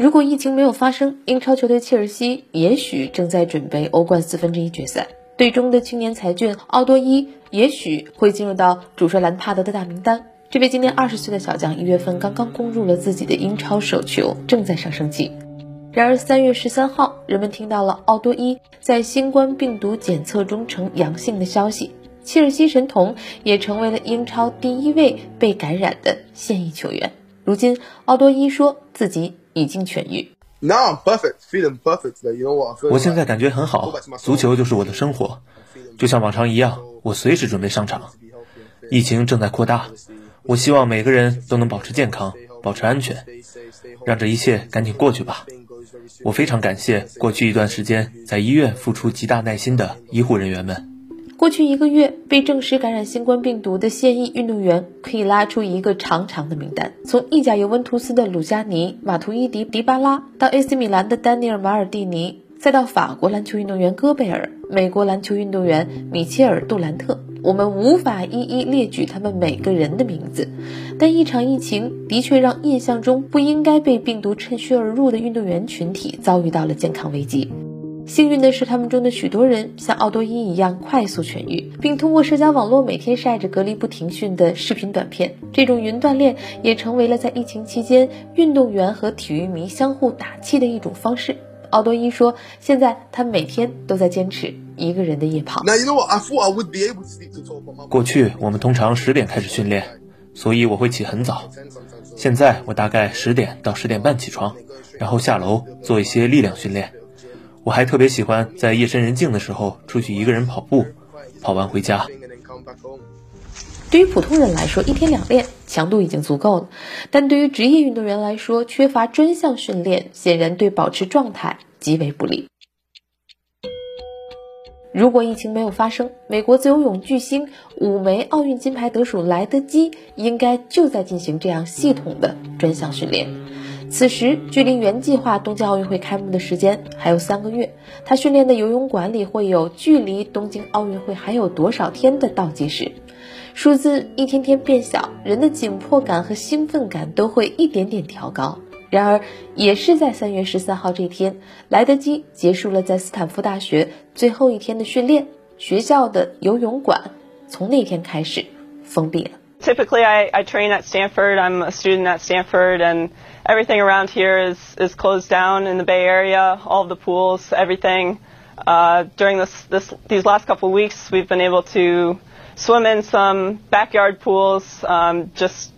如果疫情没有发生，英超球队切尔西也许正在准备欧冠四分之一决赛，队中的青年才俊奥多伊也许会进入到主帅兰帕德的大名单。这位今年二十岁的小将，一月份刚刚攻入了自己的英超首球，正在上升期。然而三月十三号，人们听到了奥多伊在新冠病毒检测中呈阳性的消息，切尔西神童也成为了英超第一位被感染的现役球员。如今，奥多伊说自己已经痊愈。Now I'm perfect, feeling perfect. You know what? 我现在感觉很好，足球就是我的生活，就像往常一样，我随时准备上场。疫情正在扩大。我希望每个人都能保持健康，保持安全，让这一切赶紧过去吧。我非常感谢过去一段时间在医院付出极大耐心的医护人员们。过去一个月，被证实感染新冠病毒的现役运动员可以拉出一个长长的名单，从意甲尤文图斯的鲁加尼、马图伊迪、迪巴拉，到 AC 米兰的丹尼尔·马尔蒂尼，再到法国篮球运动员戈贝尔、美国篮球运动员米切尔·杜兰特。我们无法一一列举他们每个人的名字，但一场疫情的确让印象中不应该被病毒趁虚而入的运动员群体遭遇到了健康危机。幸运的是，他们中的许多人像奥多伊一样快速痊愈，并通过社交网络每天晒着隔离不停训的视频短片。这种云锻炼也成为了在疫情期间运动员和体育迷相互打气的一种方式。奥多伊说：“现在他每天都在坚持。”一个人的夜跑。过去我们通常十点开始训练，所以我会起很早。现在我大概十点到十点半起床，然后下楼做一些力量训练。我还特别喜欢在夜深人静的时候出去一个人跑步，跑完回家。对于普通人来说，一天两练强度已经足够了，但对于职业运动员来说，缺乏专项训练显然对保持状态极为不利。如果疫情没有发生，美国自由泳巨星、五枚奥运金牌得主莱德基应该就在进行这样系统的专项训练。此时，距离原计划东京奥运会开幕的时间还有三个月，他训练的游泳馆里会有距离东京奥运会还有多少天的倒计时。数字一天天变小，人的紧迫感和兴奋感都会一点点调高。然而，也是在三月十三号这天，莱德基结束了在斯坦福大学最后一天的训练。学校的游泳馆从那天开始封闭了。Typically, I, I train at Stanford. I'm a student at Stanford, and everything around here is is closed down in the Bay Area. All the pools, everything. Uh, during this this these last couple of weeks, we've been able to swim in some backyard pools. Um, just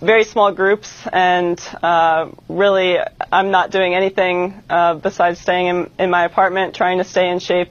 very small groups, and uh, really, I'm not doing anything uh, besides staying in, in my apartment, trying to stay in shape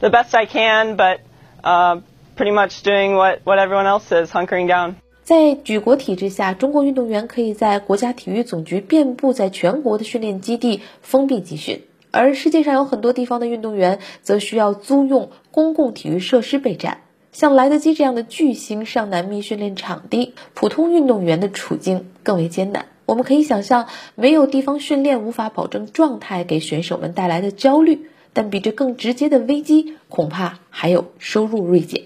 the best I can, but uh, pretty much doing what, what everyone else is, hunkering down. 在举国体制下，中国运动员可以在国家体育总局遍布在全国的训练基地封闭集训，而世界上有很多地方的运动员则需要租用公共体育设施备战。像莱德基这样的巨星上难觅训练场地，普通运动员的处境更为艰难。我们可以想象，没有地方训练无法保证状态给选手们带来的焦虑。但比这更直接的危机，恐怕还有收入锐减。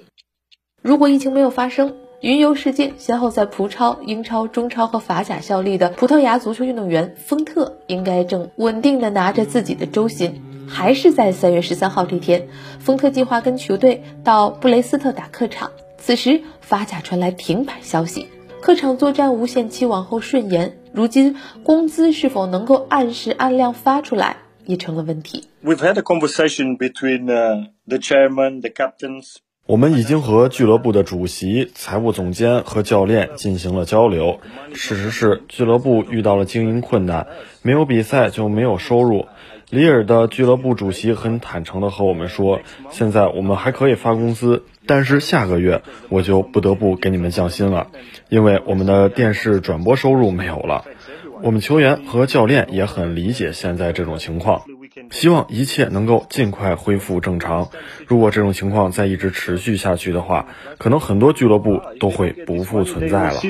如果疫情没有发生，云游世界先后在葡超、英超、中超和法甲效力的葡萄牙足球运动员丰特，应该正稳定的拿着自己的周薪。还是在三月十三号这天，丰特计划跟球队到布雷斯特打客场。此时，法甲传来停摆消息，客场作战无限期往后顺延。如今，工资是否能够按时按量发出来，也成了问题。We've had a conversation between the chairman, the captains. 我们已经和俱乐部的主席、财务总监和教练进行了交流。事实是，俱乐部遇到了经营困难，没有比赛就没有收入。里尔的俱乐部主席很坦诚地和我们说：“现在我们还可以发工资，但是下个月我就不得不给你们降薪了，因为我们的电视转播收入没有了。”我们球员和教练也很理解现在这种情况。希望一切能够尽快恢复正常。如果这种情况再一直持续下去的话，可能很多俱乐部都会不复存在了。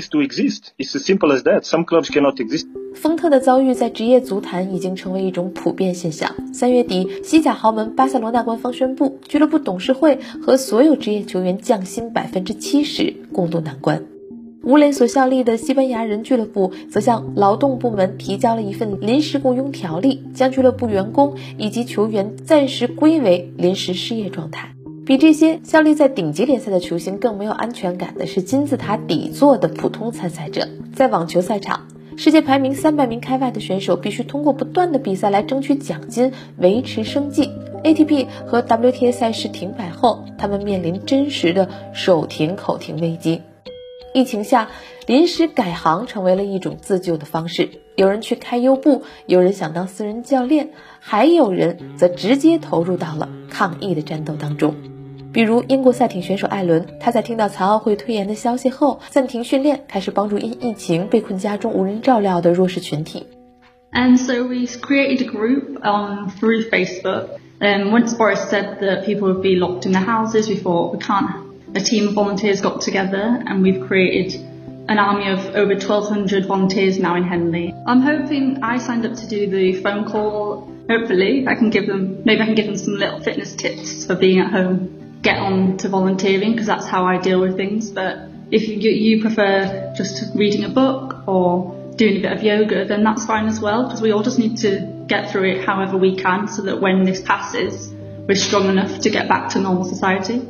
丰特的遭遇在职业足坛已经成为一种普遍现象。三月底，西甲豪门巴塞罗那官方宣布，俱乐部董事会和所有职业球员降薪百分之七十，共度难关。吴磊所效力的西班牙人俱乐部则向劳动部门提交了一份临时雇佣条例，将俱乐部员工以及球员暂时归为临时失业状态。比这些效力在顶级联赛的球星更没有安全感的是金字塔底座的普通参赛者。在网球赛场，世界排名三百名开外的选手必须通过不断的比赛来争取奖金，维持生计。ATP 和 WTA 赛事停摆后，他们面临真实的手停口停危机。疫情下，临时改行成为了一种自救的方式。有人去开优步，有人想当私人教练，还有人则直接投入到了抗疫的战斗当中。比如英国赛艇选手艾伦，他在听到残奥会推延的消息后，暂停训练，开始帮助因疫情被困家中无人照料的弱势群体。And so we created a group on through Facebook. And once Boris said that people would be locked in their houses, we thought we can't a team of volunteers got together and we've created an army of over 1,200 volunteers now in Henley. I'm hoping I signed up to do the phone call. Hopefully, I can give them, maybe I can give them some little fitness tips for being at home. Get on to volunteering because that's how I deal with things. But if you, you prefer just reading a book or doing a bit of yoga, then that's fine as well because we all just need to get through it however we can so that when this passes, we're strong enough to get back to normal society.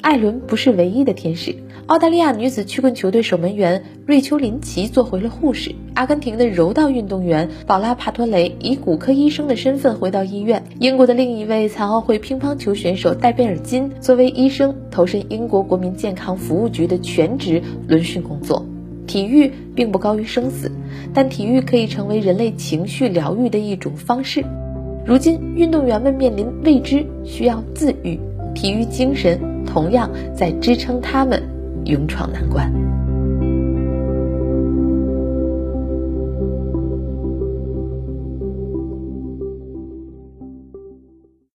艾伦不是唯一的天使。澳大利亚女子曲棍球队守门员瑞秋·林奇做回了护士。阿根廷的柔道运动员宝拉·帕托雷以骨科医生的身份回到医院。英国的另一位残奥会乒乓球选手戴贝尔金作为医生投身英国国民健康服务局的全职轮训工作。体育并不高于生死，但体育可以成为人类情绪疗愈的一种方式。如今，运动员们面临未知，需要自愈。体育精神同样在支撑他们勇闯难关。